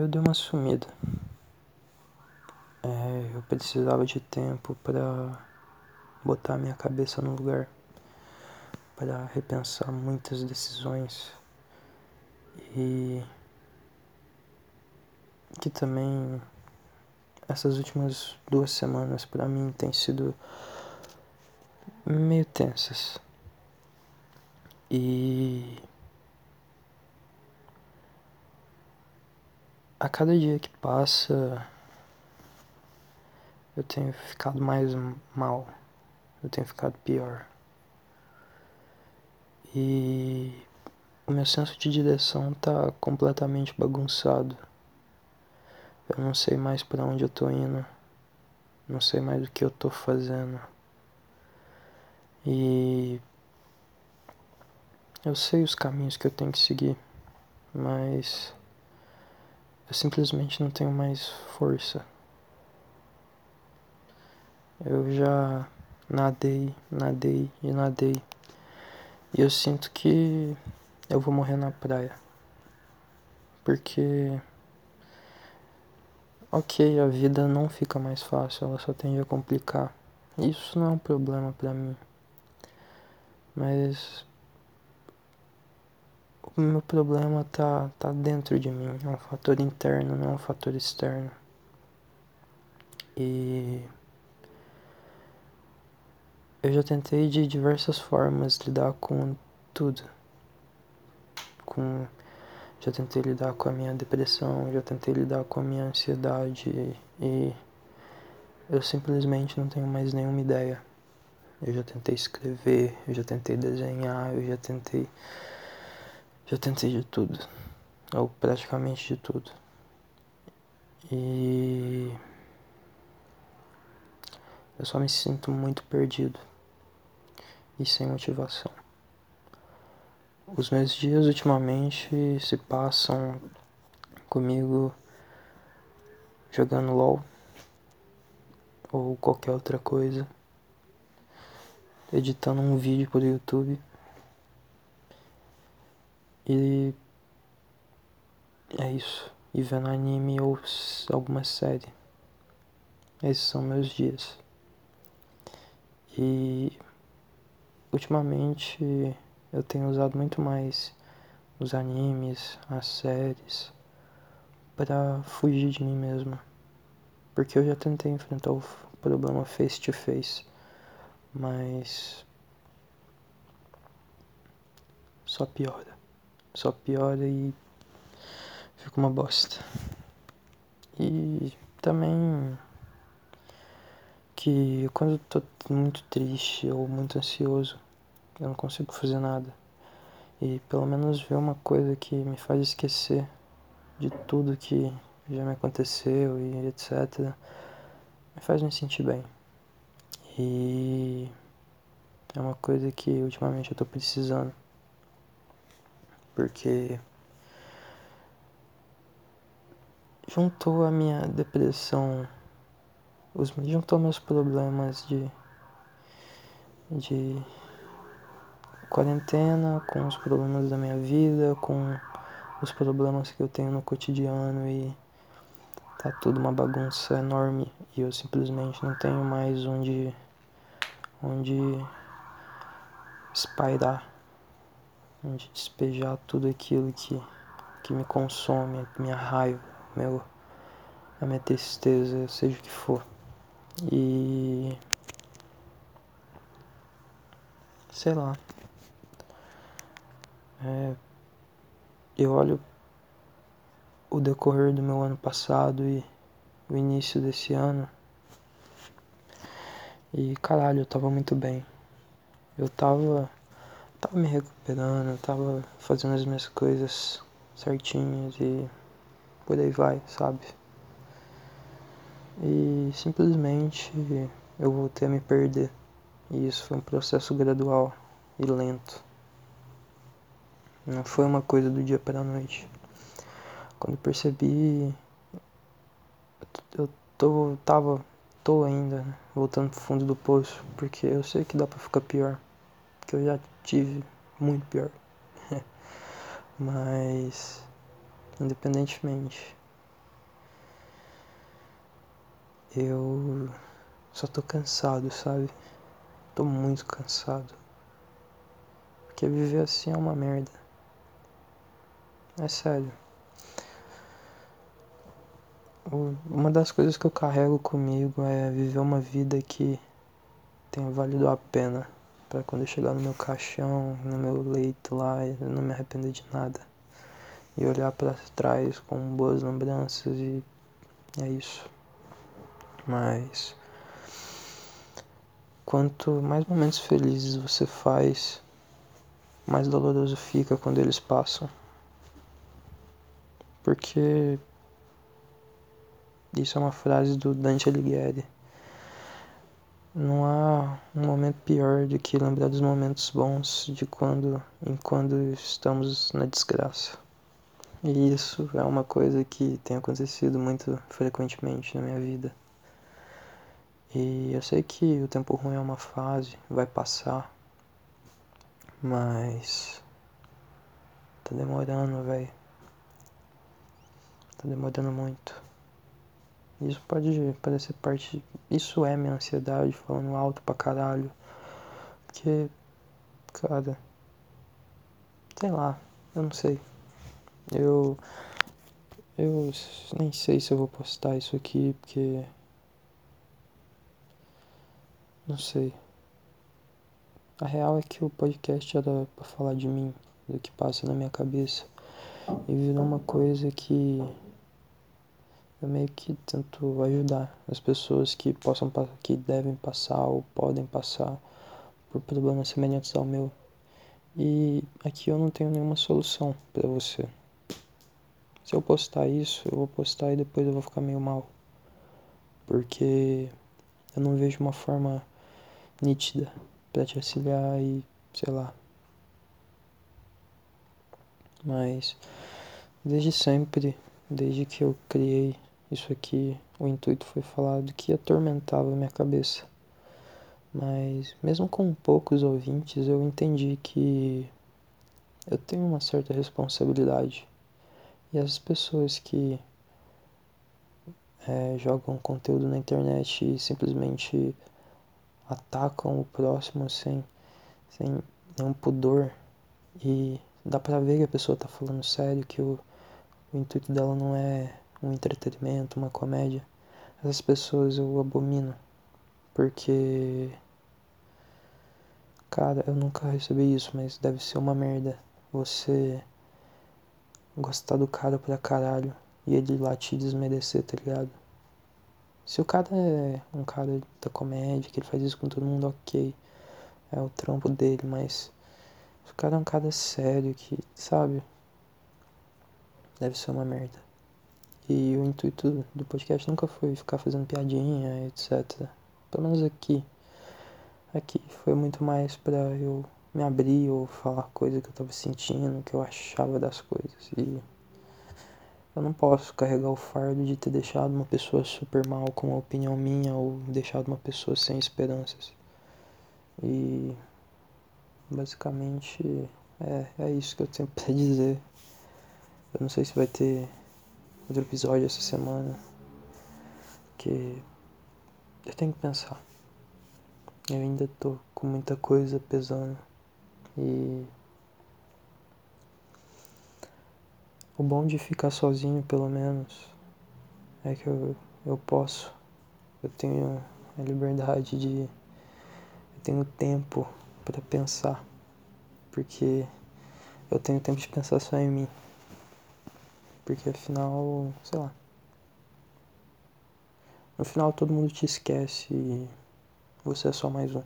eu dei uma sumida. É, eu precisava de tempo para botar minha cabeça no lugar, para repensar muitas decisões e que também essas últimas duas semanas para mim têm sido meio tensas. E a cada dia que passa eu tenho ficado mais mal, eu tenho ficado pior. E o meu senso de direção tá completamente bagunçado. Eu não sei mais para onde eu tô indo. Não sei mais o que eu tô fazendo. E eu sei os caminhos que eu tenho que seguir, mas eu simplesmente não tenho mais força. Eu já nadei, nadei e nadei. E eu sinto que eu vou morrer na praia. Porque ok, a vida não fica mais fácil, ela só tende a complicar. Isso não é um problema para mim. Mas o meu problema tá, tá dentro de mim, é um fator interno, não é um fator externo. E eu já tentei de diversas formas lidar com tudo. Com já tentei lidar com a minha depressão, já tentei lidar com a minha ansiedade e eu simplesmente não tenho mais nenhuma ideia. Eu já tentei escrever, eu já tentei desenhar, eu já tentei. Já tentei de tudo. Ou praticamente de tudo. E. Eu só me sinto muito perdido e sem motivação. Os meus dias ultimamente se passam comigo jogando LOL ou qualquer outra coisa editando um vídeo para o YouTube. E é isso. E vendo anime ou alguma série. Esses são meus dias. E ultimamente eu tenho usado muito mais os animes, as séries, para fugir de mim mesmo. Porque eu já tentei enfrentar o problema face to face mas só piora. Só piora e fica uma bosta. E também que quando eu tô muito triste ou muito ansioso, eu não consigo fazer nada. E pelo menos ver uma coisa que me faz esquecer de tudo que já me aconteceu e etc. Me faz me sentir bem. E é uma coisa que ultimamente eu tô precisando. Porque juntou a minha depressão, os, juntou meus problemas de, de quarentena com os problemas da minha vida, com os problemas que eu tenho no cotidiano e tá tudo uma bagunça enorme e eu simplesmente não tenho mais onde onde espairar, onde despejar tudo aquilo que, que me consome, minha raiva, meu, a minha tristeza, seja o que for. E sei lá. É, eu olho o decorrer do meu ano passado e o início desse ano e caralho, eu tava muito bem. Eu tava. Tava me recuperando, tava fazendo as minhas coisas certinhas e por aí vai, sabe? E simplesmente eu voltei a me perder. E isso foi um processo gradual e lento. Não foi uma coisa do dia para a noite. Quando percebi, eu tô, tava tô ainda voltando pro fundo do poço, porque eu sei que dá pra ficar pior. Que eu já tive muito pior. Mas independentemente, Eu só tô cansado, sabe? Tô muito cansado. Porque viver assim é uma merda. É sério. Uma das coisas que eu carrego comigo é viver uma vida que tenha valido a pena. Pra quando eu chegar no meu caixão, no meu leito lá, eu não me arrepender de nada. E olhar para trás com boas lembranças e é isso. Mas quanto mais momentos felizes você faz, mais doloroso fica quando eles passam. Porque isso é uma frase do Dante Alighieri. Não há um momento pior do que lembrar dos momentos bons de quando em quando estamos na desgraça. E isso é uma coisa que tem acontecido muito frequentemente na minha vida. E eu sei que o tempo ruim é uma fase, vai passar, mas tá demorando, velho. Tá demorando muito. Isso pode parecer parte. Isso é minha ansiedade, falando alto pra caralho. Porque, cara. Sei lá, eu não sei. Eu. Eu nem sei se eu vou postar isso aqui, porque. Não sei. A real é que o podcast era pra falar de mim, do que passa na minha cabeça. E virou uma coisa que. Eu meio que tento ajudar as pessoas que possam que devem passar ou podem passar por problemas semelhantes ao meu. E aqui eu não tenho nenhuma solução para você. Se eu postar isso, eu vou postar e depois eu vou ficar meio mal. Porque eu não vejo uma forma nítida para te auxiliar e sei lá. Mas desde sempre, desde que eu criei isso aqui, o intuito foi falar do que atormentava minha cabeça. Mas mesmo com poucos ouvintes, eu entendi que eu tenho uma certa responsabilidade e as pessoas que é, jogam conteúdo na internet e simplesmente atacam o próximo sem, sem nenhum pudor e dá pra ver que a pessoa tá falando sério, que o, o intuito dela não é um entretenimento, uma comédia. Essas pessoas eu abomino, porque. Cara, eu nunca recebi isso, mas deve ser uma merda. Você gostar do cara pra caralho e ele lá te desmerecer, tá ligado? Se o cara é um cara da comédia, que ele faz isso com todo mundo, ok. É o trampo dele, mas se o cara é um cara sério que, sabe? Deve ser uma merda. E o intuito do podcast nunca foi ficar fazendo piadinha, etc. Pelo menos aqui. Aqui foi muito mais pra eu me abrir ou falar coisa que eu tava sentindo, que eu achava das coisas. E eu não posso carregar o fardo de ter deixado uma pessoa super mal com uma opinião minha ou deixado uma pessoa sem esperanças. E basicamente é, é isso que eu tenho pra dizer. Eu não sei se vai ter outro episódio essa semana. Que eu tenho que pensar. Eu ainda tô com muita coisa pesando. E o bom de ficar sozinho, pelo menos, é que eu, eu posso. Eu tenho a liberdade de. Eu tenho tempo para pensar. Porque eu tenho tempo de pensar só em mim. Porque afinal, sei lá. No final todo mundo te esquece e você é só mais um.